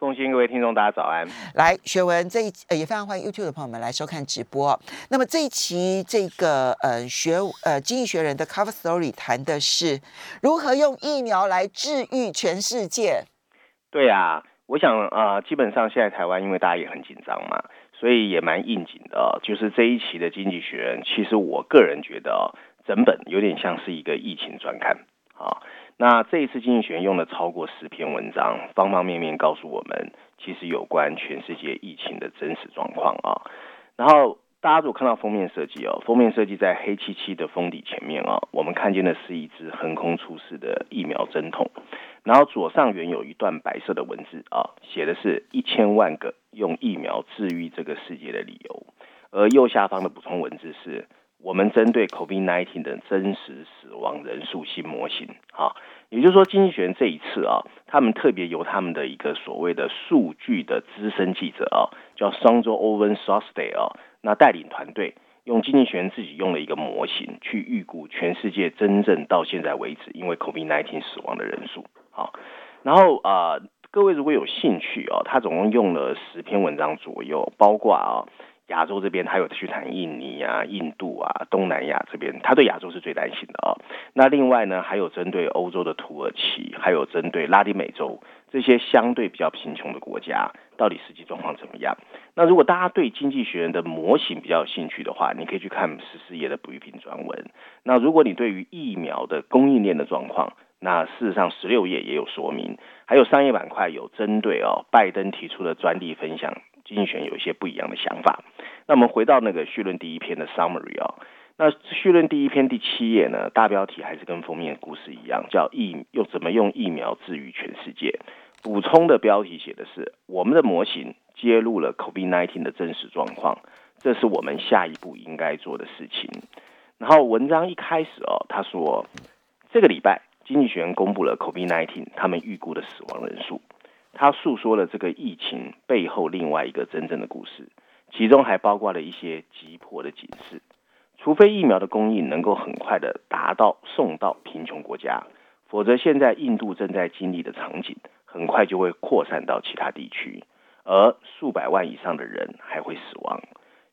奉新各位听众，大家早安。来，学文这一呃也非常欢迎 YouTube 的朋友们来收看直播。那么这一期这个呃学呃经济学人的 Cover Story 谈的是如何用疫苗来治愈全世界。对啊，我想啊、呃基本上现在台湾因为大家也很紧张嘛，所以也蛮应景的、哦。就是这一期的《经济学人》，其实我个人觉得、哦，整本有点像是一个疫情专刊啊。那这一次《经济学》用了超过十篇文章，方方面面告诉我们，其实有关全世界疫情的真实状况啊。然后大家如果看到封面设计哦，封面设计在黑漆漆的封底前面哦，我们看见的是一支横空出世的疫苗针筒。然后左上缘有一段白色的文字啊，写的是一千万个用疫苗治愈这个世界的理由，而右下方的补充文字是我们针对 COVID-19 的真实死亡人数新模型啊，也就是说，经济学人这一次啊，他们特别由他们的一个所谓的数据的资深记者啊，叫 Sandro Owen Sosday 啊，那带领团队。用经济学人自己用了一个模型去预估全世界真正到现在为止因为 COVID-19 死亡的人数。好，然后啊、各位如果有兴趣哦，他总共用了十篇文章左右，包括啊、亚洲这边还有去谈印尼啊、印度啊、东南亚这边，他对亚洲是最担心的啊、那另外呢，还有针对欧洲的土耳其，还有针对拉丁美洲这些相对比较贫穷的国家，到底实际状况怎么样？那如果大家对经济学人的模型比较有兴趣的话，你可以去看十四页的 briefing 专文。那如果你对于疫苗的供应链的状况，那事实上十六页也有说明，还有商业板块有针对哦拜登提出的专利分享，经济学有一些不一样的想法。那我们回到那个序论第一篇的 summary 哦，那序论第一篇第七页呢，大标题还是跟封面故事一样，叫疫用怎么用疫苗治愈全世界。补充的标题写的是我们的模型揭露了 COVID-19 的真实状况，这是我们下一步应该做的事情。然后文章一开始哦，他说这个礼拜经济学人公布了 COVID-19 他们预估的死亡人数，他诉说了这个疫情背后另外一个真正的故事，其中还包括了一些急迫的警示。除非疫苗的供应能够很快的达到送到贫穷国家，否则现在印度正在经历的场景，很快就会扩散到其他地区，而数百万以上的人还会死亡。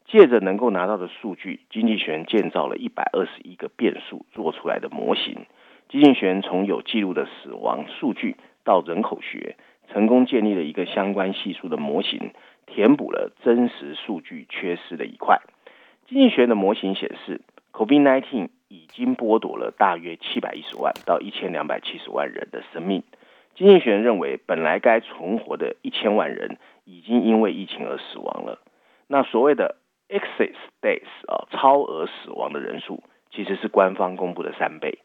借着能够拿到的数据，经济学人建造了一百二十一个变数做出来的模型。经济学人从有记录的死亡数据到人口学，成功建立了一个相关系数的模型，填补了真实数据缺失的一块。经济学的模型显示，COVID-19 已经剥夺了大约七百一十万到一千两百七十万人的生命。经济学人认为，本来该存活的一千万人已经因为疫情而死亡了。那所谓的 excess deaths 啊，超额死亡的人数其实是官方公布的三倍。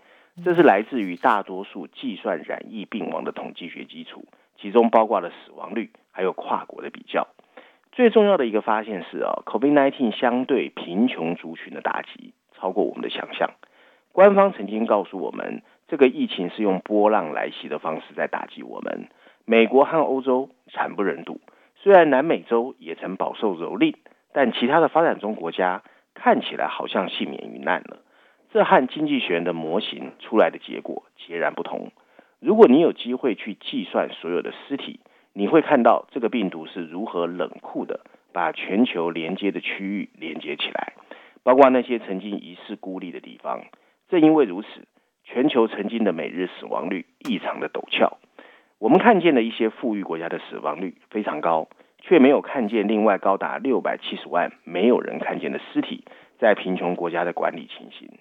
这是来自于大多数计算染疫病亡的统计学基础，其中包括了死亡率，还有跨国的比较。最重要的一个发现是啊，COVID-19 相对贫穷族群的打击超过我们的想象。官方曾经告诉我们，这个疫情是用波浪来袭的方式在打击我们。美国和欧洲惨不忍睹，虽然南美洲也曾饱受蹂躏，但其他的发展中国家看起来好像幸免于难了。这和经济学人的模型出来的结果截然不同。如果你有机会去计算所有的尸体，你会看到这个病毒是如何冷酷的把全球连接的区域连接起来，包括那些曾经遗世孤立的地方。正因为如此，全球曾经的每日死亡率异常的陡峭。我们看见了一些富裕国家的死亡率非常高，却没有看见另外高达六百七十万没有人看见的尸体在贫穷国家的管理情形。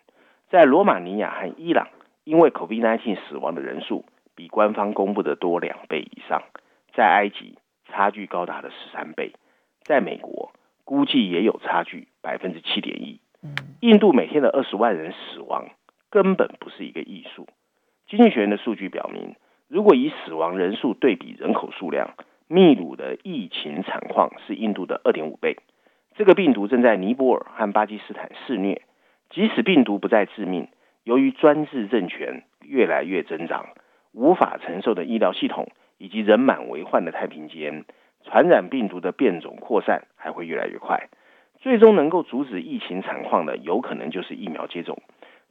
在罗马尼亚和伊朗，因为 COVID-19 死亡的人数比官方公布的多两倍以上。在埃及，差距高达了十三倍；在美国，估计也有差距百分之七点一。印度每天的二十万人死亡，根本不是一个艺术。经济学人的数据表明，如果以死亡人数对比人口数量，秘鲁的疫情惨况是印度的二点五倍。这个病毒正在尼泊尔和巴基斯坦肆虐。即使病毒不再致命，由于专制政权越来越增长，无法承受的医疗系统以及人满为患的太平间，传染病毒的变种扩散还会越来越快。最终能够阻止疫情惨况的，有可能就是疫苗接种。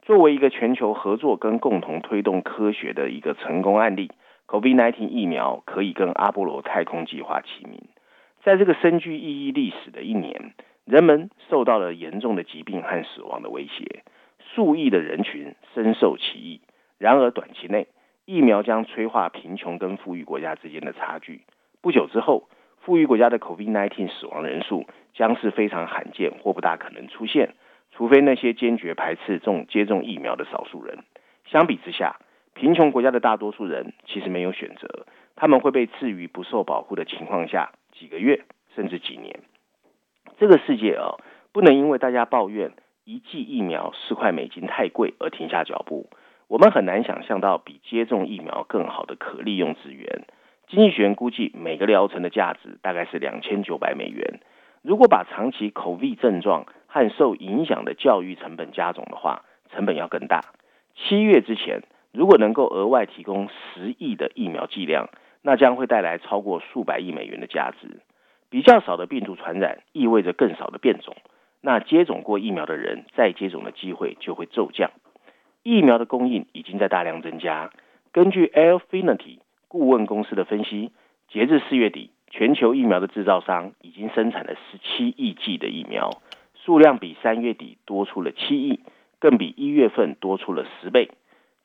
作为一个全球合作跟共同推动科学的一个成功案例，COVID-19 疫苗可以跟阿波罗太空计划齐名。在这个深具意义历史的一年，人们受到了严重的疾病和死亡的威胁，数亿的人群深受其益。然而，短期内疫苗将催化贫穷跟富裕国家之间的差距。不久之后，富裕国家的 COVID-19 死亡人数将是非常罕见或不大可能出现，除非那些坚决排斥种接种疫苗的少数人。相比之下，贫穷国家的大多数人其实没有选择，他们会被置于不受保护的情况下几个月甚至几年。这个世界啊，不能因为大家抱怨一剂疫苗四块美金太贵而停下脚步。我们很难想象到比接种疫苗更好的可利用资源。经济学人估计，每个疗程的价值大概是两千九百美元。如果把长期口 V 症状和受影响的教育成本加总的话，成本要更大。七月之前，如果能够额外提供十亿的疫苗剂量，那将会带来超过数百亿美元的价值。比较少的病毒传染意味着更少的变种，那接种过疫苗的人再接种的机会就会骤降。疫苗的供应已经在大量增加。根据 Airfinity。顾问公司的分析，截至四月底，全球疫苗的制造商已经生产了十七亿剂的疫苗，数量比三月底多出了七亿，更比一月份多出了十倍。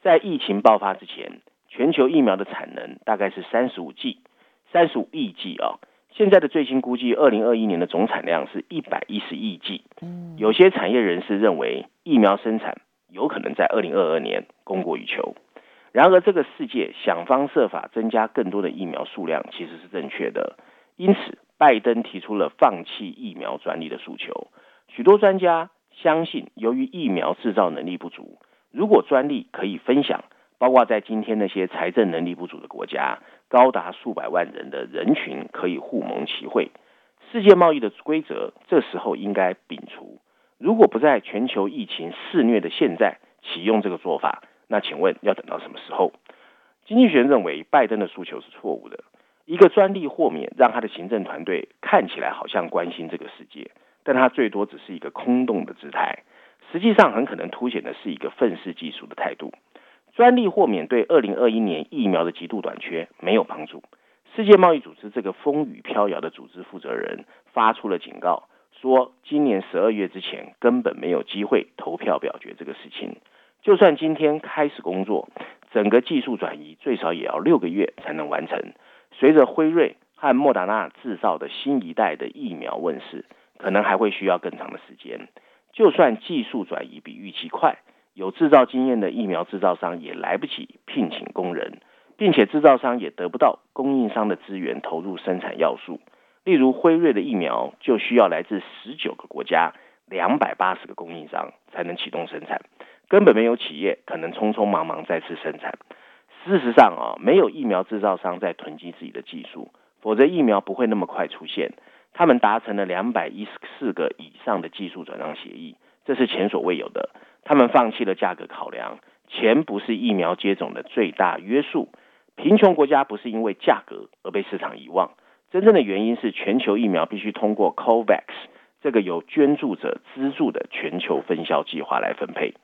在疫情爆发之前，全球疫苗的产能大概是三十五剂，三十五亿剂啊。现在的最新估计，二零二一年的总产量是一百一十亿剂。有些产业人士认为，疫苗生产有可能在二零二二年供过于求。然而，这个世界想方设法增加更多的疫苗数量，其实是正确的。因此，拜登提出了放弃疫苗专利的诉求。许多专家相信，由于疫苗制造能力不足，如果专利可以分享，包括在今天那些财政能力不足的国家，高达数百万人的人群可以互蒙其惠。世界贸易的规则这时候应该摒除。如果不在全球疫情肆虐的现在启用这个做法，那请问要等到什么时候？经济学认为拜登的诉求是错误的。一个专利豁免让他的行政团队看起来好像关心这个世界，但他最多只是一个空洞的姿态，实际上很可能凸显的是一个愤世嫉俗的态度。专利豁免对二零二一年疫苗的极度短缺没有帮助。世界贸易组织这个风雨飘摇的组织负责人发出了警告，说今年十二月之前根本没有机会投票表决这个事情。就算今天开始工作，整个技术转移最少也要六个月才能完成。随着辉瑞和莫达纳制造的新一代的疫苗问世，可能还会需要更长的时间。就算技术转移比预期快，有制造经验的疫苗制造商也来不及聘请工人，并且制造商也得不到供应商的资源投入生产要素。例如辉瑞的疫苗就需要来自十九个国家、两百八十个供应商才能启动生产。根本没有企业可能匆匆忙忙再次生产。事实上啊，没有疫苗制造商在囤积自己的技术，否则疫苗不会那么快出现。他们达成了两百一十四个以上的技术转让协议，这是前所未有的。他们放弃了价格考量，钱不是疫苗接种的最大约束。贫穷国家不是因为价格而被市场遗忘，真正的原因是全球疫苗必须通过 COVAX 这个由捐助者资助的全球分销计划来分配。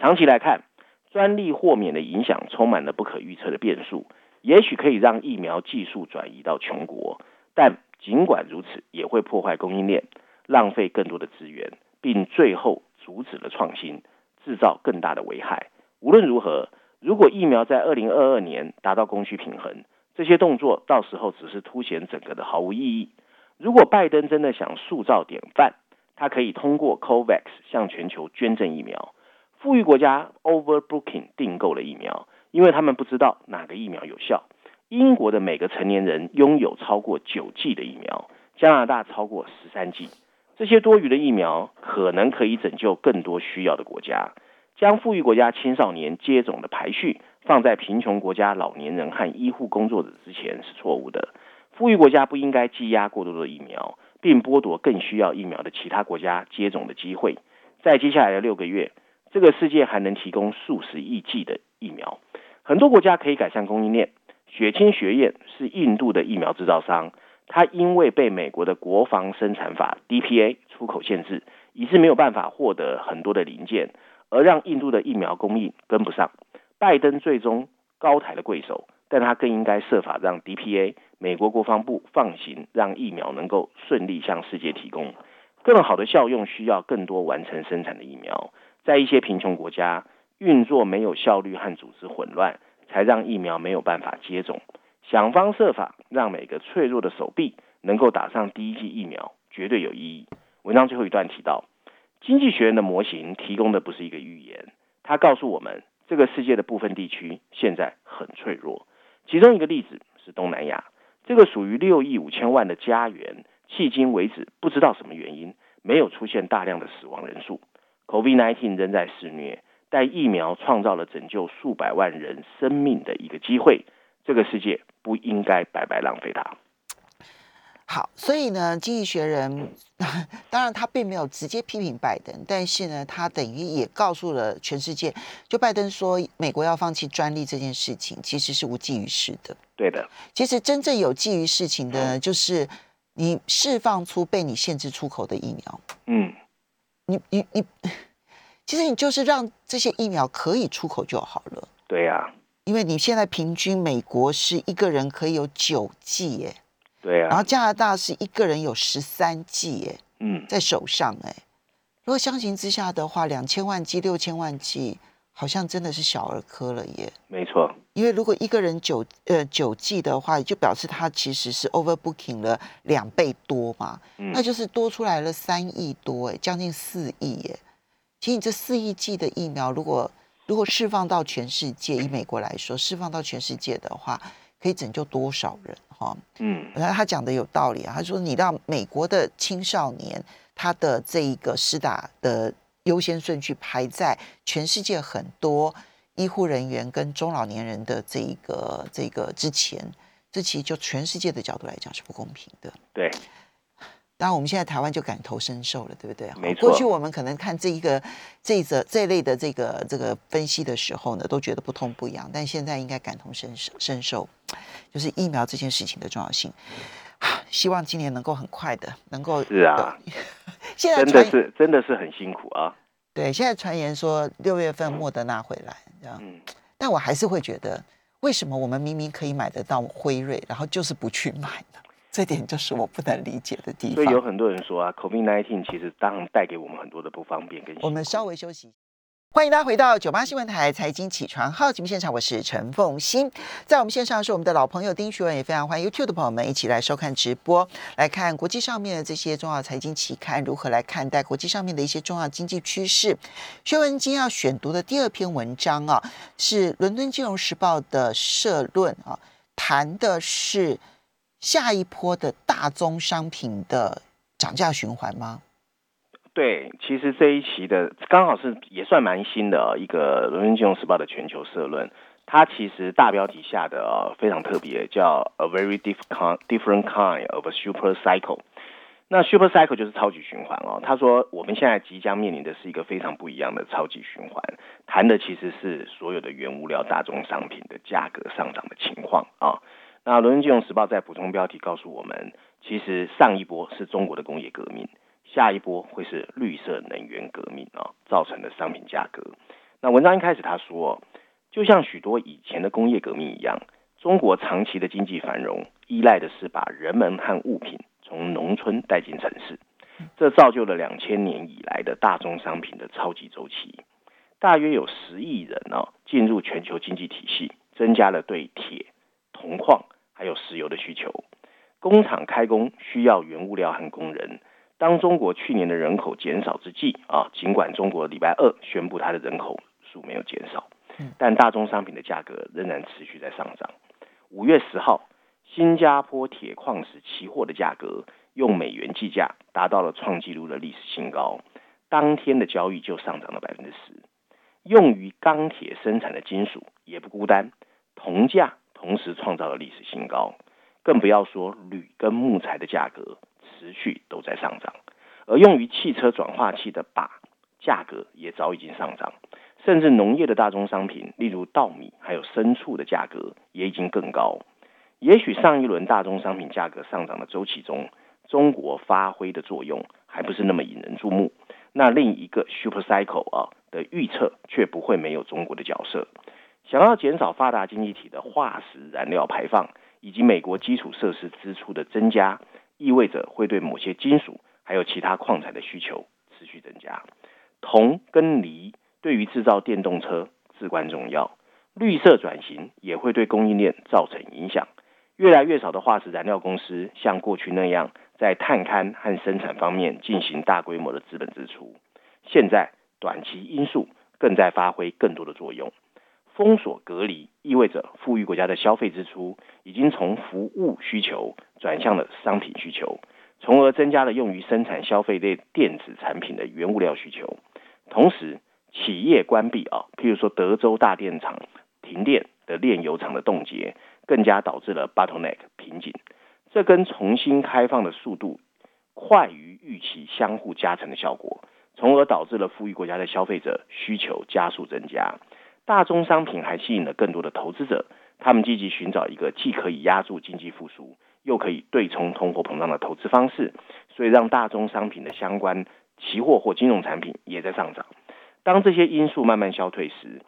长期来看，专利豁免的影响充满了不可预测的变数。也许可以让疫苗技术转移到穷国，但尽管如此，也会破坏供应链，浪费更多的资源，并最后阻止了创新，制造更大的危害。无论如何，如果疫苗在二零二二年达到供需平衡，这些动作到时候只是凸显整个的毫无意义。如果拜登真的想塑造典范，他可以通过 COVAX 向全球捐赠疫苗。富裕国家 overbooking 订购了疫苗，因为他们不知道哪个疫苗有效。英国的每个成年人拥有超过九剂的疫苗，加拿大超过十三剂。这些多余的疫苗可能可以拯救更多需要的国家。将富裕国家青少年接种的排序放在贫穷国家老年人和医护工作者之前是错误的。富裕国家不应该积压过多的疫苗，并剥夺更需要疫苗的其他国家接种的机会。在接下来的六个月。这个世界还能提供数十亿剂的疫苗。很多国家可以改善供应链。血清学院是印度的疫苗制造商，它因为被美国的国防生产法 DPA 出口限制，以致没有办法获得很多的零件，而让印度的疫苗供应跟不上。拜登最终高抬了贵手，但他更应该设法让 DPA 美国国防部放行，让疫苗能够顺利向世界提供更好的效用，需要更多完成生产的疫苗。在一些贫穷国家，运作没有效率和组织混乱。才让疫苗没有办法接种，想方设法让每个脆弱的手臂能够打上第一剂疫苗，绝对有意义。文章最后一段提到，经济学人的模型提供的不是一个预言，它告诉我们这个世界的部分地区现在很脆弱。其中一个例子是东南亚，这个属于六亿五千万的家园，迄今为止不知道什么原因没有出现大量的死亡人数，COVID-19 仍在肆虐。但疫苗创造了拯救数百万人生命的一个机会，这个世界不应该白白浪费它。好，所以呢，《经济学人》当然他并没有直接批评拜登，但是呢，他等于也告诉了全世界，就拜登说美国要放弃专利这件事情，其实是无济于事的。对的，其实真正有济于事情的，就是你释放出被你限制出口的疫苗。嗯，你你你。其实你就是让这些疫苗可以出口就好了。对呀，因为你现在平均美国是一个人可以有九剂耶。对啊。然后加拿大是一个人有十三剂耶。嗯。在手上哎，如果相形之下的话，两千万剂、六千万剂，好像真的是小儿科了耶。没错。因为如果一个人九呃九剂的话，就表示他其实是 overbooking 了两倍多嘛。嗯。那就是多出来了三亿多哎，将近四亿耶。其实你这四亿剂的疫苗，如果如果释放到全世界，以美国来说，释放到全世界的话，可以拯救多少人？哈，嗯，然后他讲的有道理啊。他说，你让美国的青少年，他的这一个施打的优先顺序排在全世界很多医护人员跟中老年人的这一个这个之前，这其实就全世界的角度来讲是不公平的。对。当然，我们现在台湾就感同身受了，对不对？没错。过去我们可能看这一个这一则这一类的这个这个分析的时候呢，都觉得不痛不痒。但现在应该感同身受，身受就是疫苗这件事情的重要性。希望今年能够很快的能够是啊。现在真的是真的是很辛苦啊。对，现在传言说六月份莫德纳回来，这样。嗯。但我还是会觉得，为什么我们明明可以买得到辉瑞，然后就是不去买呢？这点就是我不能理解的地方。所以有很多人说啊，COVID-19 其实当然带给我们很多的不方便跟。我们稍微休息。欢迎大家回到九八新闻台财经起床号节目现场，我是陈凤欣。在我们线上是我们的老朋友丁学文，也非常欢迎 YouTube 的朋友们一起来收看直播，来看国际上面的这些重要财经期刊如何来看待国际上面的一些重要经济趋势。学文今天要选读的第二篇文章啊，是《伦敦金融时报》的社论啊，谈的是。下一波的大宗商品的涨价循环吗？对，其实这一期的刚好是也算蛮新的一个《伦敦金融时报》的全球社论，它其实大标题下的非常特别，叫 "A very different kind of super cycle"。那 super cycle 就是超级循环哦。他说我们现在即将面临的是一个非常不一样的超级循环，谈的其实是所有的原物料、大宗商品的价格上涨的情况啊。那《伦敦金融时报》在补充标题告诉我们，其实上一波是中国的工业革命，下一波会是绿色能源革命啊造成的商品价格。那文章一开始他说，就像许多以前的工业革命一样，中国长期的经济繁荣依赖的是把人们和物品从农村带进城市，这造就了两千年以来的大宗商品的超级周期。大约有十亿人呢进入全球经济体系，增加了对铁、铜矿。还有石油的需求，工厂开工需要原物料和工人。当中国去年的人口减少之际啊，尽管中国礼拜二宣布它的人口数没有减少，但大宗商品的价格仍然持续在上涨。五月十号，新加坡铁矿石期货的价格用美元计价，达到了创纪录的历史新高，当天的交易就上涨了百分之十。用于钢铁生产的金属也不孤单，铜价。同时创造了历史新高，更不要说铝跟木材的价格持续都在上涨，而用于汽车转化器的钯、价格也早已经上涨，甚至农业的大宗商品，例如稻米还有牲畜的价格也已经更高。也许上一轮大宗商品价格上涨的周期中，中国发挥的作用还不是那么引人注目。那另一个 super cycle 啊的预测却不会没有中国的角色。想要减少发达经济体的化石燃料排放，以及美国基础设施支出的增加，意味着会对某些金属还有其他矿产的需求持续增加。铜跟锂对于制造电动车至关重要，绿色转型也会对供应链造成影响。越来越少的化石燃料公司像过去那样在探勘和生产方面进行大规模的资本支出，现在短期因素更在发挥更多的作用。封锁隔离意味着富裕国家的消费支出已经从服务需求转向了商品需求，从而增加了用于生产消费类电子产品的原物料需求。同时，企业关闭啊，譬如说德州大电厂停电的炼油厂的冻结。更加导致了 bottleneck 瓶颈，这跟重新开放的速度快于预期相互加成的效果，从而导致了富裕国家的消费者需求加速增加。大宗商品还吸引了更多的投资者，他们积极寻找一个既可以压住经济复苏，又可以对冲通货膨胀的投资方式，所以让大宗商品的相关期货或金融产品也在上涨。当这些因素慢慢消退时，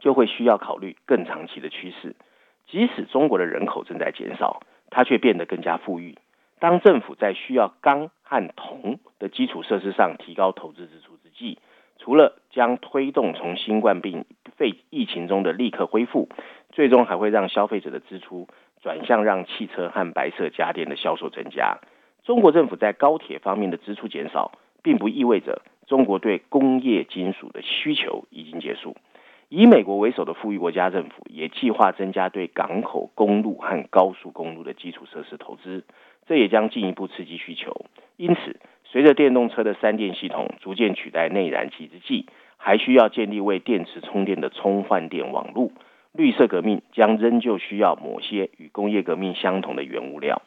就会需要考虑更长期的趋势。即使中国的人口正在减少，它却变得更加富裕。当政府在需要钢和铜的基础设施上提高投资支出之际，除了将推动从新冠病肺疫情中的立刻恢复，最终还会让消费者的支出转向让汽车和白色家电的销售增加。中国政府在高铁方面的支出减少，并不意味着中国对工业金属的需求已经结束。以美国为首的富裕国家政府也计划增加对港口、公路和高速公路的基础设施投资，这也将进一步刺激需求。因此，随着电动车的三电系统逐渐取代内燃机之际，还需要建立为电池充电的充换电网络。绿色革命将仍旧需要某些与工业革命相同的原物料，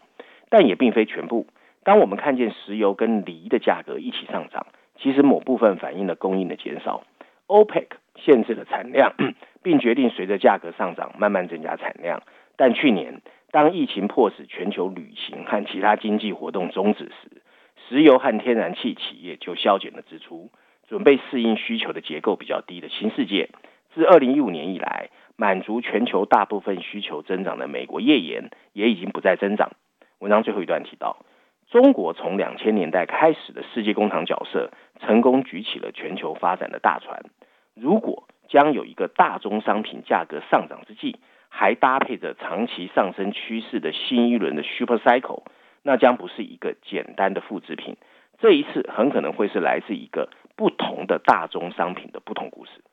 但也并非全部。当我们看见石油跟锂的价格一起上涨，其实某部分反映了供应的减少。OPEC 限制了产量，并决定随着价格上涨慢慢增加产量。但去年，当疫情迫使全球旅行和其他经济活动终止时，石油和天然气企业就削减了支出，准备适应需求的结构比较低的新世界。自二零一五年以来，满足全球大部分需求增长的美国页岩也已经不再增长。文章最后一段提到。中国从两千年代开始的世界工厂角色，成功举起了全球发展的大船。如果将有一个大宗商品价格上涨之际，还搭配着长期上升趋势的新一轮的 super cycle，那将不是一个简单的复制品。这一次很可能会是来自一个不同的大宗商品的不同故事。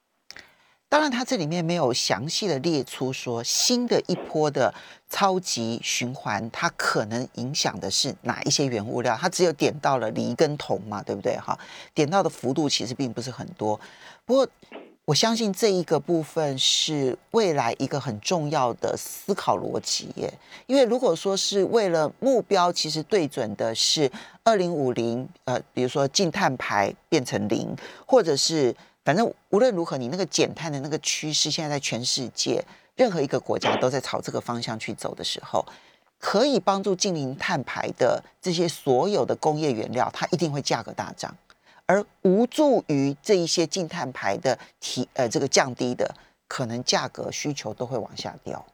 当然，它这里面没有详细的列出说新的一波的超级循环，它可能影响的是哪一些原物料。它只有点到了锂跟铜嘛，对不对？哈，点到的幅度其实并不是很多。不过，我相信这一个部分是未来一个很重要的思考逻辑耶。因为如果说是为了目标，其实对准的是二零五零，呃，比如说净碳排变成零，或者是。反正无论如何，你那个减碳的那个趋势，现在在全世界任何一个国家都在朝这个方向去走的时候，可以帮助近零碳排的这些所有的工业原料，它一定会价格大涨；而无助于这一些净碳排的提呃这个降低的，可能价格需求都会往下掉。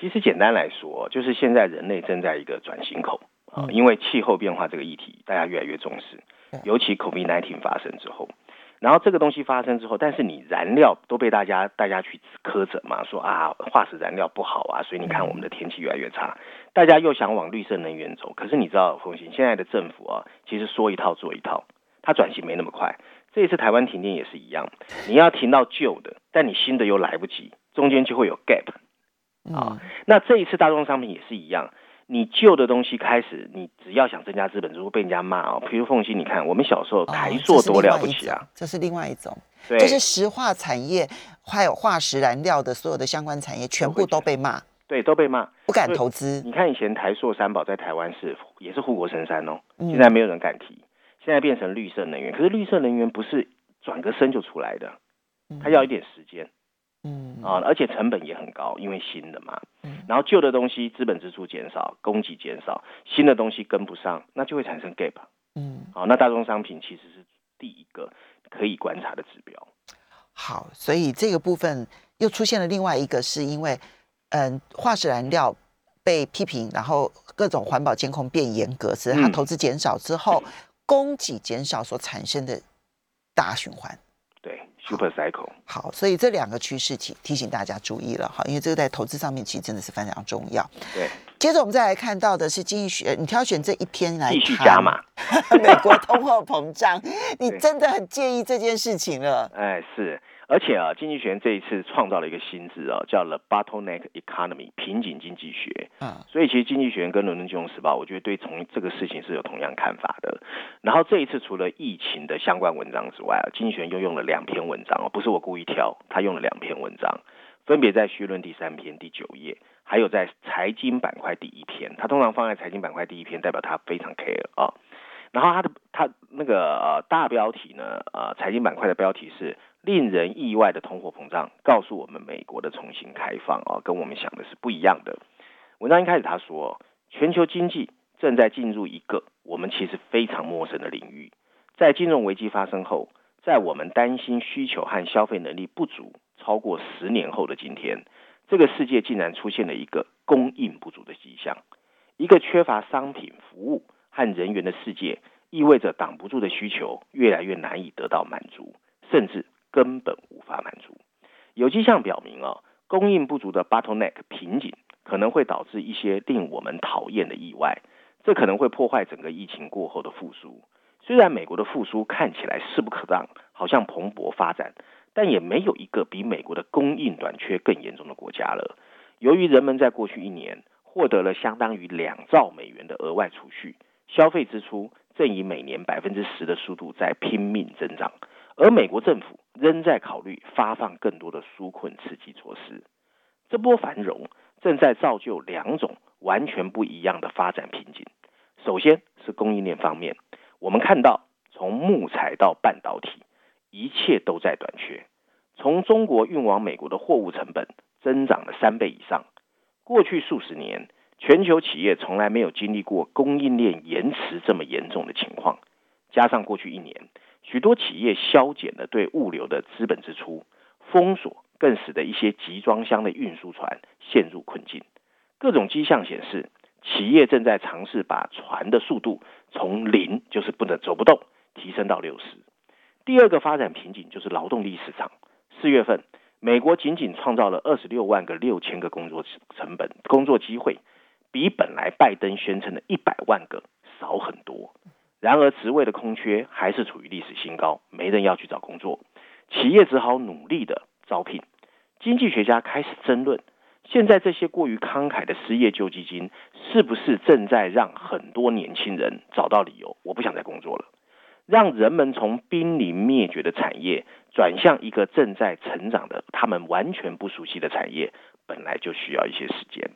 其实简单来说，就是现在人类正在一个转型口啊，因为气候变化这个议题，大家越来越重视，尤其 COVID-19 发生之后。然后这个东西发生之后，但是你燃料都被大家大家去苛责嘛，说啊化石燃料不好啊，所以你看我们的天气越来越差。大家又想往绿色能源走，可是你知道，冯鑫现在的政府啊，其实说一套做一套，它转型没那么快。这一次台湾停电也是一样，你要停到旧的，但你新的又来不及，中间就会有 gap 啊。那这一次大宗商品也是一样。你旧的东西开始，你只要想增加资本，如果被人家骂哦。比如凤鑫，你看我们小时候台塑多了不起啊，这是另外一种，这是石化产业还有化石燃料的所有的相关产业全部都被骂，对，都被骂，不敢投资。你看以前台塑三宝在台湾是也是护国神山哦，现在没有人敢提，现在变成绿色能源。可是绿色能源不是转个身就出来的，它要一点时间。嗯啊，而且成本也很高，因为新的嘛。嗯然后旧的东西资本支出减少，供给减少，新的东西跟不上，那就会产生 gap。嗯，好，那大宗商品其实是第一个可以观察的指标。好，所以这个部分又出现了另外一个，是因为嗯，化石燃料被批评，然后各种环保监控变严格，使得它嗯投资减少之后，供给减少所产生的大循环。对，super cycle。好，所以这两个趋势提提醒大家注意了哈，因为这个在投资上面其实真的是非常重要。对，接着我们再来看到的是经济学，你挑选这一篇来继续谈加码。美国通货膨胀，你真的很介意这件事情了。哎，是，而且啊，经济学人这一次创造了一个新字啊，叫 the bottleneck economy 瓶颈经济学。嗯所以其实经济学人跟伦敦金融时报，我觉得对从这个事情是有同样看法的。然后这一次除了疫情的相关文章之外啊，经济学人又用了两篇文章哦，不是我故意挑，他用了两篇文章，分别在序论第三篇第九页，还有在财经板块第一篇。他通常放在财经板块第一篇，代表他非常 care 啊。然后他的他那个呃大标题呢，呃财经板块的标题是令人意外的通货膨胀，告诉我们美国的重新开放啊，跟我们想的是不一样的。文章一开始他说，全球经济正在进入一个我们其实非常陌生的领域。在金融危机发生后，在我们担心需求和消费能力不足超过十年后的今天，这个世界竟然出现了一个供应不足的迹象，一个缺乏商品、服务和人员的世界，意味着挡不住的需求越来越难以得到满足，甚至根本无法满足。有迹象表明啊，供应不足的 bottleneck 瓶颈可能会导致一些令我们讨厌的意外，这可能会破坏整个疫情过后的复苏。虽然美国的复苏看起来势不可挡，好像蓬勃发展，但也没有一个比美国的供应短缺更严重的国家了。由于人们在过去一年获得了相当于两兆美元的额外储蓄，消费支出正以每年百分之十的速度在拼命增长，而美国政府仍在考虑发放更多的纾困刺激措施。这波繁荣正在造就两种完全不一样的发展瓶颈。首先是供应链方面，我们看到从木材到半导体，一切都在短缺。从中国运往美国的货物成本增长了三倍以上。过去数十年，全球企业从来没有经历过供应链延迟这么严重的情况。加上过去一年，许多企业削减了对物流的资本支出，封锁更使得一些集装箱的运输船陷入困境。各种迹象显示，企业正在尝试把船的速度从零，就是不能走不动，提升到六十。第二个发展瓶颈就是劳动力市场。四月份，美国仅仅创造了二十六万个六千个工作成本工作机会，比本来拜登宣称的一百万个少很多。然而，职位的空缺还是处于历史新高，没人要去找工作，企业只好努力的招聘。经济学家开始争论，现在这些过于慷慨的失业救济金，是不是正在让很多年轻人找到理由，我不想再工作了，让人们从濒临灭绝的产业转向一个正在成长的、他们完全不熟悉的产业，本来就需要一些时间。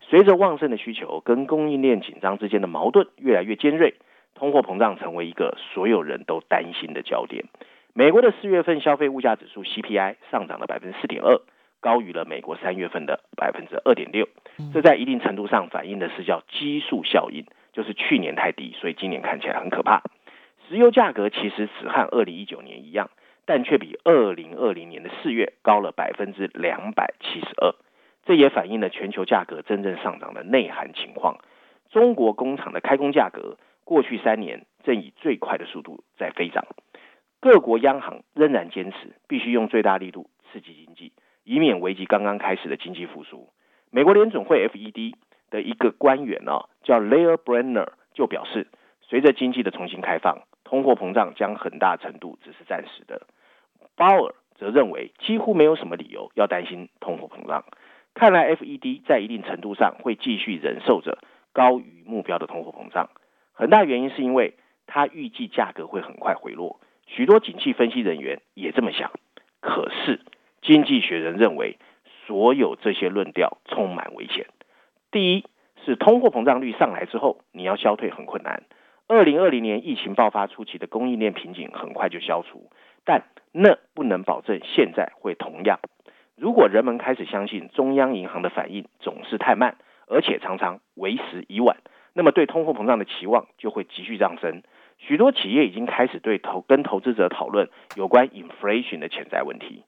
随着旺盛的需求跟供应链紧张之间的矛盾越来越尖锐，通货膨胀成为一个所有人都担心的焦点。美国的四月份消费物价指数 CPI 上涨了百分之四点二，高于了美国三月份的百分之二点六。这在一定程度上反映的是叫基数效应，就是去年太低，所以今年看起来很可怕。石油价格其实只和二零一九年一样，但却比二零二零年的四月高了百分之两百七十二。这也反映了全球价格真正上涨的内涵情况。中国工厂的开工价格过去三年正以最快的速度在飞涨。各国央行仍然坚持必须用最大力度刺激经济，以免危及刚刚开始的经济复苏。美国联总会 FED 的一个官员呢、哦，叫 Lael Brenner 就表示，随着经济的重新开放，通货膨胀将很大程度只是暂时的。鲍尔则认为，几乎没有什么理由要担心通货膨胀。看来 FED 在一定程度上会继续忍受着高于目标的通货膨胀，很大原因是因为他预计价格会很快回落。许多景气分析人员也这么想，可是经济学人认为，所有这些论调充满危险。第一是通货膨胀率上来之后，你要消退很困难。二零二零年疫情爆发初期的供应链瓶颈很快就消除，但那不能保证现在会同样。如果人们开始相信中央银行的反应总是太慢，而且常常为时已晚，那么对通货膨胀的期望就会急剧上升。许多企业已经开始对投跟投资者讨论有关 inflation 的潜在问题。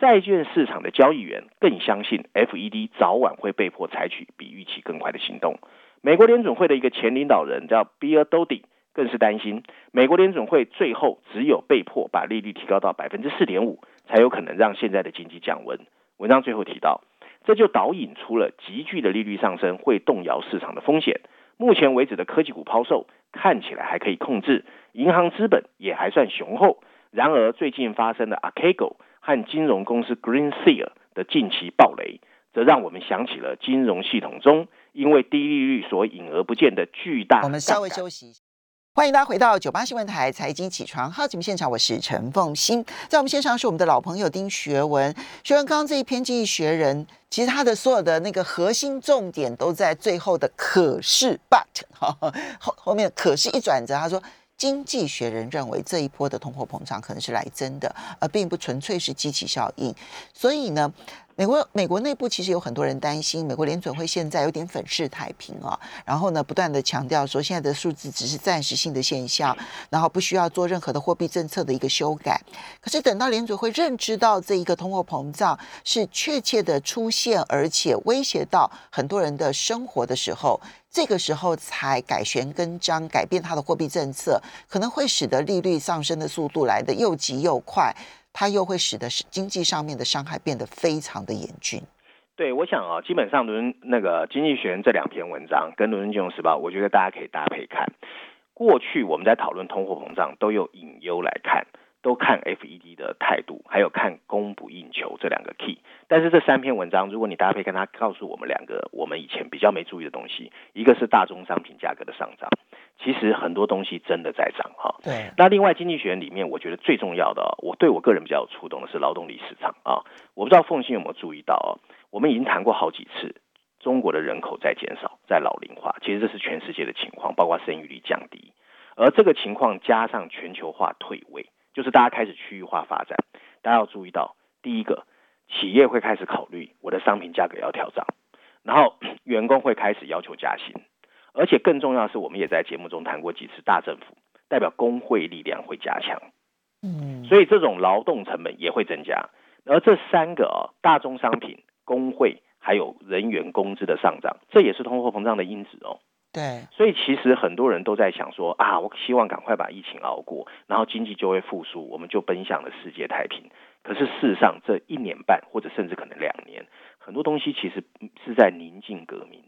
债券市场的交易员更相信 FED 早晚会被迫采取比预期更快的行动。美国联准会的一个前领导人叫 Bill Dody，更是担心美国联准会最后只有被迫把利率提高到百分之四点五，才有可能让现在的经济降温。文章最后提到，这就导引出了急剧的利率上升会动摇市场的风险。目前为止的科技股抛售看起来还可以控制，银行资本也还算雄厚。然而最近发生的 Archegos 和金融公司 Greensill 的近期暴雷，则让我们想起了金融系统中因为低利率所隐而不见的巨大。我们稍微休息。欢迎大家回到九八新闻台财经起床号节目现场，我是陈凤欣，在我们线上是我们的老朋友丁学文。学文刚刚这一篇《经济学人》，其实他的所有的那个核心重点都在最后的“可是 ”，but 哈 后后面可是一转折，他说《经济学人》认为这一波的通货膨胀可能是来真的，而并不纯粹是机器效应。所以呢。美国美国内部其实有很多人担心，美国联准会现在有点粉饰太平啊，然后呢，不断的强调说现在的数字只是暂时性的现象，然后不需要做任何的货币政策的一个修改。可是等到联准会认知到这一个通货膨胀是确切的出现，而且威胁到很多人的生活的时候，这个时候才改弦更张，改变它的货币政策，可能会使得利率上升的速度来的又急又快。它又会使得经济上面的伤害变得非常的严峻。对，我想啊，基本上伦那个《经济学人》这两篇文章跟《伦敦金融时报》，我觉得大家可以搭配看。过去我们在讨论通货膨胀，都有隐忧来看，都看 FED 的态度，还有看供不应求这两个 key。但是这三篇文章，如果你搭配跟它告诉我们两个我们以前比较没注意的东西，一个是大宗商品价格的上涨。其实很多东西真的在涨哈。对。那另外经济学里面，我觉得最重要的，我对我个人比较有触动的是劳动力市场啊。我不知道凤信有没有注意到啊？我们已经谈过好几次，中国的人口在减少，在老龄化，其实这是全世界的情况，包括生育率降低。而这个情况加上全球化退位，就是大家开始区域化发展。大家要注意到，第一个，企业会开始考虑我的商品价格要调涨，然后员工会开始要求加薪。而且更重要的是，我们也在节目中谈过几次，大政府代表工会力量会加强，嗯，所以这种劳动成本也会增加。而这三个啊，大宗商品、工会还有人员工资的上涨，这也是通货膨胀的因子哦。对，所以其实很多人都在想说啊，我希望赶快把疫情熬过，然后经济就会复苏，我们就奔向了世界太平。可是事实上，这一年半或者甚至可能两年，很多东西其实是在宁静革命的。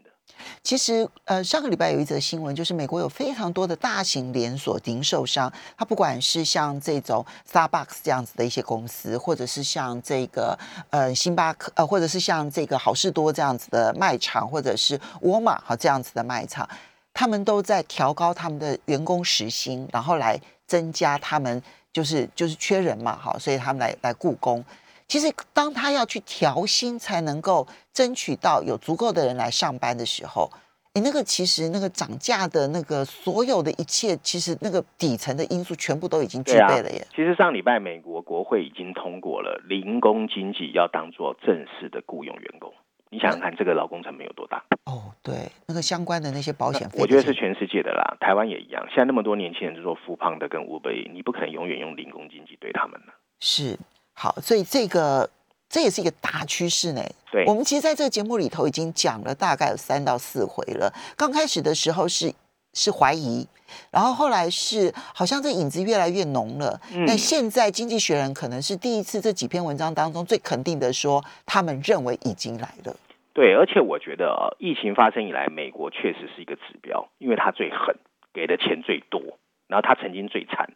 其实，呃，上个礼拜有一则新闻，就是美国有非常多的大型连锁零售商，它不管是像这种 Starbucks 这样子的一些公司，或者是像这个呃星巴克，呃，或者是像这个好事多这样子的卖场，或者是沃尔玛哈这样子的卖场，他们都在调高他们的员工时薪，然后来增加他们就是就是缺人嘛，哈，所以他们来来雇工。其实，当他要去调薪才能够争取到有足够的人来上班的时候，你那个其实那个涨价的那个所有的一切，其实那个底层的因素全部都已经具备了耶。其实上礼拜美国国会已经通过了零工经济要当做正式的雇佣员工。你想想看，这个劳工成本有多大？哦，对，那个相关的那些保险费，我觉得是全世界的啦，台湾也一样。现在那么多年轻人就做富胖的跟乌贝，你不可能永远用零工经济对他们呢。是。好，所以这个这也是一个大趋势呢。对，我们其实在这个节目里头已经讲了大概有三到四回了。刚开始的时候是是怀疑，然后后来是好像这影子越来越浓了。那现在《经济学人》可能是第一次这几篇文章当中最肯定的说，他们认为已经来了。对，而且我觉得疫情发生以来，美国确实是一个指标，因为它最狠，给的钱最多，然后它曾经最惨，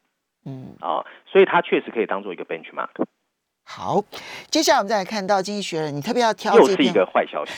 嗯啊，所以它确实可以当做一个 benchmark。好，接下来我们再来看到《经济学人》，你特别要挑又是一个坏消息，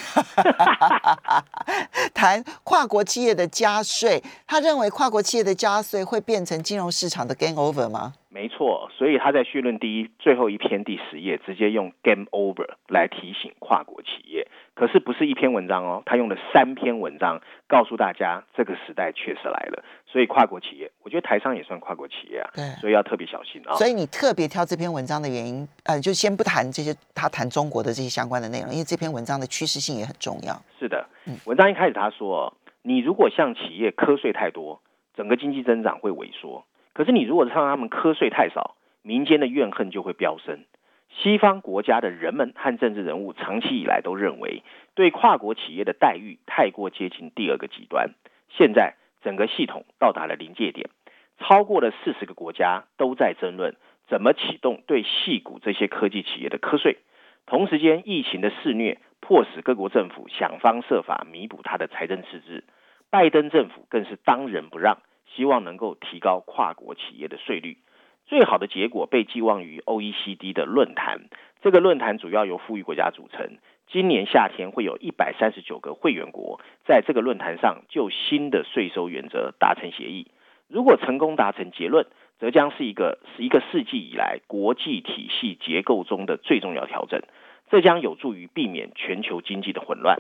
谈跨国企业的加税。他认为跨国企业的加税会变成金融市场的 game over 吗？没错，所以他在序论第一最后一篇第十页直接用 game over 来提醒跨国企业，可是不是一篇文章哦，他用了三篇文章告诉大家这个时代确实来了。所以跨国企业，我觉得台商也算跨国企业啊，对，所以要特别小心啊。所以你特别挑这篇文章的原因，呃，就先不谈这些，他谈中国的这些相关的内容，因为这篇文章的趋势性也很重要。是的，文章一开始他说，你如果向企业瞌睡太多，整个经济增长会萎缩；可是你如果让他们瞌睡太少，民间的怨恨就会飙升。西方国家的人们和政治人物长期以来都认为，对跨国企业的待遇太过接近第二个极端。现在整个系统到达了临界点，超过了四十个国家都在争论怎么启动对细股这些科技企业的瞌睡。同时间，疫情的肆虐迫使各国政府想方设法弥补它的财政赤字。拜登政府更是当仁不让，希望能够提高跨国企业的税率。最好的结果被寄望于 OECD 的论坛。这个论坛主要由富裕国家组成。今年夏天会有一百三十九个会员国在这个论坛上就新的税收原则达成协议。如果成功达成结论，则将是一个是一个世纪以来国际体系结构中的最重要调整。这将有助于避免全球经济的混乱。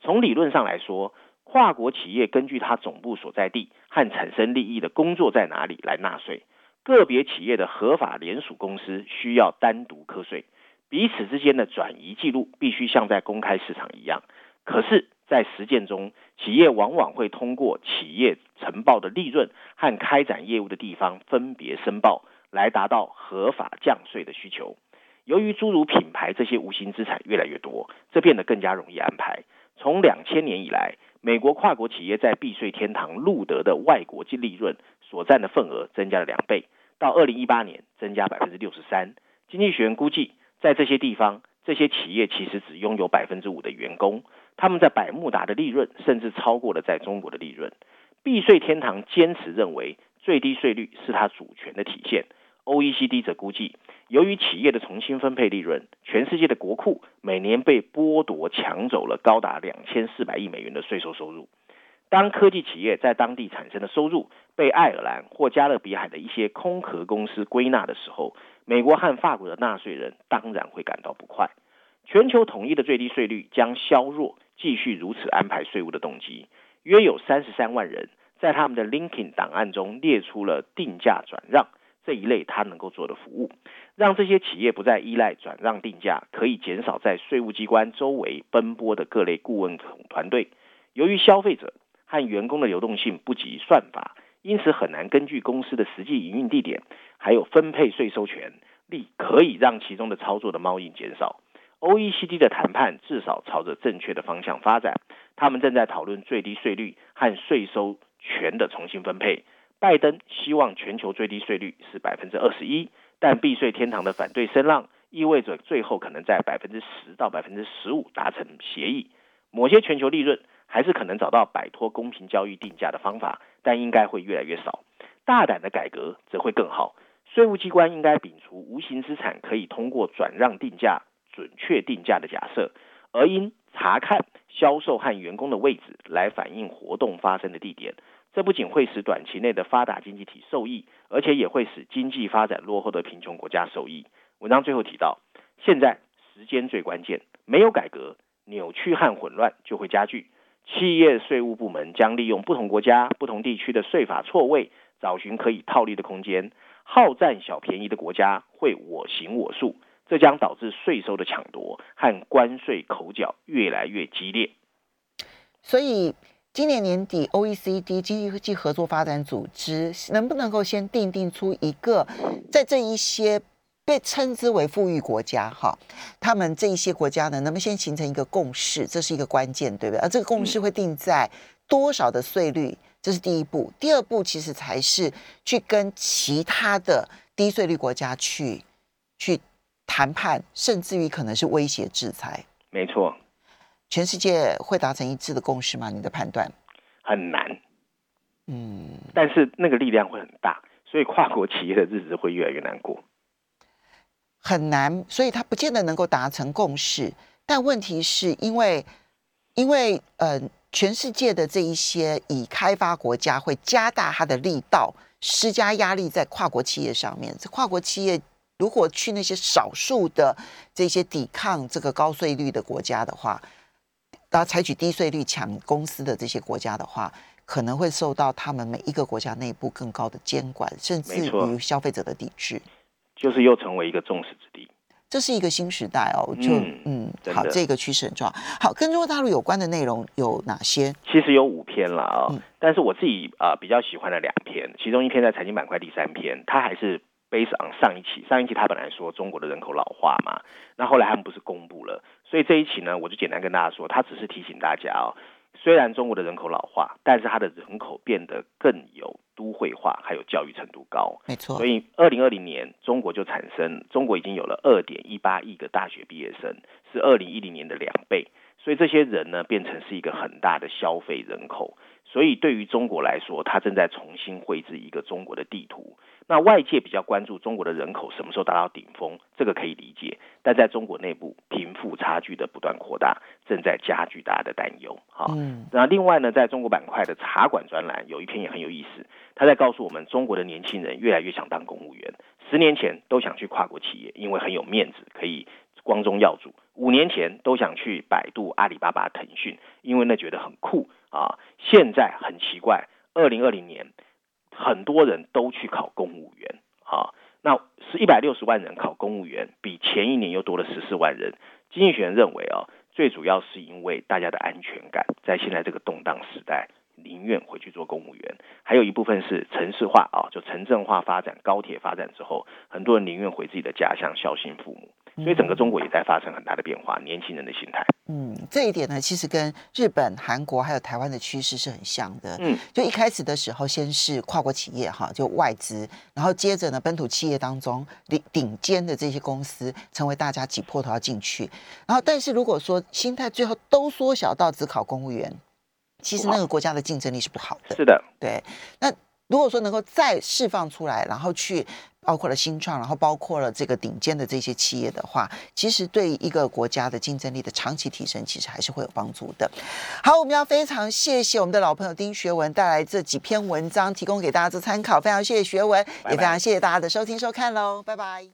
从理论上来说，跨国企业根据它总部所在地和产生利益的工作在哪里来纳税。个别企业的合法联属公司需要单独课税，彼此之间的转移记录必须像在公开市场一样。可是，在实践中，企业往往会通过企业呈报的利润和开展业务的地方分别申报，来达到合法降税的需求。由于诸如品牌这些无形资产越来越多，这变得更加容易安排。从两千年以来，美国跨国企业在避税天堂录得的外国净利润所占的份额增加了两倍。到二零一八年，增加百分之六十三。经济学人估计，在这些地方，这些企业其实只拥有百分之五的员工，他们在百慕达的利润甚至超过了在中国的利润。避税天堂坚持认为，最低税率是它主权的体现。OECD 则估计，由于企业的重新分配利润，全世界的国库每年被剥夺抢走了高达两千四百亿美元的税收收入。当科技企业在当地产生的收入被爱尔兰或加勒比海的一些空壳公司归纳的时候，美国和法国的纳税人当然会感到不快。全球统一的最低税率将削弱继续如此安排税务的动机。约有三十三万人在他们的 Linkin 档案中列出了定价转让这一类他能够做的服务，让这些企业不再依赖转让定价，可以减少在税务机关周围奔波的各类顾问团队。由于消费者。和员工的流动性不及算法，因此很难根据公司的实际营运地点，还有分配税收权利，可以让其中的操作的猫印减少。OECD 的谈判至少朝着正确的方向发展，他们正在讨论最低税率和税收权的重新分配。拜登希望全球最低税率是百分之二十一，但避税天堂的反对声浪意味着最后可能在百分之十到百分之十五达成协议。某些全球利润。还是可能找到摆脱公平交易定价的方法，但应该会越来越少。大胆的改革则会更好。税务机关应该摒除无形资产可以通过转让定价准确定价的假设，而应查看销售和员工的位置来反映活动发生的地点。这不仅会使短期内的发达经济体受益，而且也会使经济发展落后的贫穷国家受益。文章最后提到，现在时间最关键，没有改革，扭曲和混乱就会加剧。企业税务部门将利用不同国家、不同地区的税法错位，找寻可以套利的空间。好占小便宜的国家会我行我素，这将导致税收的抢夺和关税口角越来越激烈。所以，今年年底，OECD 经济合作发展组织能不能够先定定出一个，在这一些。被称之为富裕国家，哈，他们这一些国家呢，能不能先形成一个共识？这是一个关键，对不对？而这个共识会定在多少的税率？这是第一步。第二步其实才是去跟其他的低税率国家去去谈判，甚至于可能是威胁制裁。没错，全世界会达成一致的共识吗？你的判断很难。嗯，但是那个力量会很大，所以跨国企业的日子会越来越难过。很难，所以他不见得能够达成共识。但问题是因为，因为呃，全世界的这一些已开发国家会加大它的力道，施加压力在跨国企业上面。这跨国企业如果去那些少数的这些抵抗这个高税率的国家的话，大家采取低税率抢公司的这些国家的话，可能会受到他们每一个国家内部更高的监管，甚至于消费者的抵制。就是又成为一个众矢之的。这是一个新时代哦，就嗯嗯，好，这个趋势很重要。好，跟中国大陆有关的内容有哪些？其实有五篇了啊、嗯但是我自己啊、呃比较喜欢的两篇，其中一篇在财经板块第三篇，它还是 based on 上一期，上一期它本来说中国的人口老化嘛，那后来他们不是公布了，所以这一期呢，我就简单跟大家说，它只是提醒大家哦，虽然中国的人口老化，但是它的人口变得更有都会化，还有教育程度高，没错所，以，二零二零年中国就产生，中国已经有了二点一八亿个大学毕业生，是二零一零年的两倍。所以这些人呢，变成是一个很大的消费人口。所以对于中国来说，它正在重新绘制一个中国的地图。那外界比较关注中国的人口什么时候达到顶峰，这个可以理解。但在中国内部，贫富差距的不断扩大，正在加剧大家的担忧。好，嗯，那另外呢，在中国板块的茶馆专栏有一篇也很有意思，他在告诉我们，中国的年轻人越来越想当公务员，十年前都想去跨国企业，因为很有面子，可以光宗耀祖；五年前都想去百度、阿里巴巴、腾讯，因为那觉得很酷啊。现在很奇怪，二零二零年很多人都去考公务员啊。那是一百六十万人考公务员，比前一年又多了十四万人。经济学人认为啊，最主要是因为大家的安全感，在现在这个动荡时代，宁愿回去做公务员。还有一部分是城市化啊，就城镇化发展、高铁发展之后，很多人宁愿回自己的家乡孝心父母。所以整个中国也在发生很大的变化，年轻人的心态。嗯，这一点呢，其实跟日本、韩国还有台湾的趋势是很像的。嗯，就一开始的时候，先是跨国企业哈，就外资，然后接着呢，本土企业当中顶顶尖的这些公司，成为大家挤破头要进去。然后，但是如果说心态最后都缩小到只考公务员，其实那个国家的竞争力是不好的。是的，对，那如果说能够再释放出来，然后去包括了新创，然后包括了这个顶尖的这些企业的话，其实对一个国家的竞争力的长期提升，其实还是会有帮助的。好，我们要非常谢谢我们的老朋友丁学文带来这几篇文章，提供给大家做参考，非常谢谢学文，也非常谢谢大家的收听收看喽，拜拜。